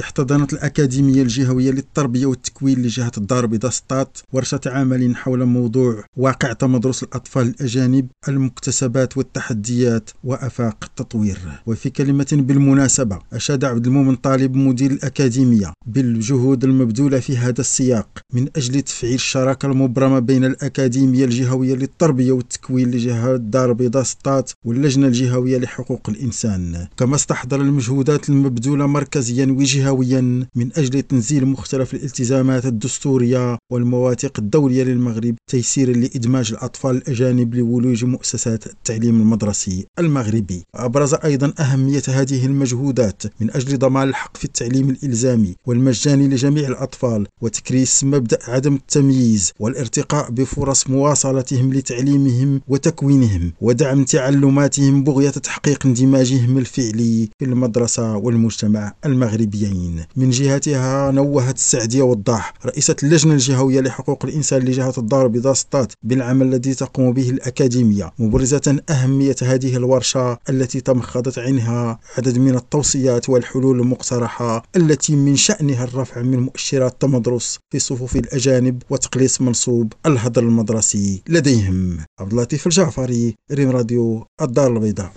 احتضنت الأكاديمية الجهوية للتربية والتكوين لجهة الدار البيضاء سطات ورشة عمل حول موضوع واقع تمدرس الأطفال الأجانب المكتسبات والتحديات وأفاق التطوير. وفي كلمة بالمناسبة أشاد عبد المؤمن طالب مدير الأكاديمية بالجهود المبذولة في هذا السياق من أجل تفعيل الشراكة المبرمة بين الأكاديمية الجهوية للتربية والتكوين لجهة الدار البيضاء سطات واللجنة الجهوية لحقوق الإنسان. كما استحضر المجهودات المبذولة مركزيا وجهويا من أجل تنزيل مختلف الالتزامات الدستورية والمواثيق الدولية للمغرب تيسيرا لإدماج الأطفال الأجانب لولوج مؤسسات التعليم المدرسي المغربي. أبرز أيضا أهمية هذه المجهودات من أجل ضمان الحق في التعليم الإلزامي والمجاني لجميع الأطفال وتكريس مبدأ عدم التمييز والارتقاء بفرص مواصلتهم لتعليمهم وتكوينهم ودعم تعلماتهم بغية تحقيق اندماجهم الفعلي في المدرسة والمجتمع المغربيين من جهتها نوهت السعدية وضاح رئيسة اللجنة الجهوية لحقوق الإنسان لجهة الدار البيضاء بالعمل الذي تقوم به الأكاديمية مبرزة أهمية هذه الورشة التي تمخضت عنها عدد من التوصيات والحلول المقترحة التي من شأنها الرفع من مؤشرات تمدرس في صفوف الأجانب وتقليص منصوب الهدر المدرسي. لديهم عبد اللطيف الجعفري ريم راديو الدار البيضاء.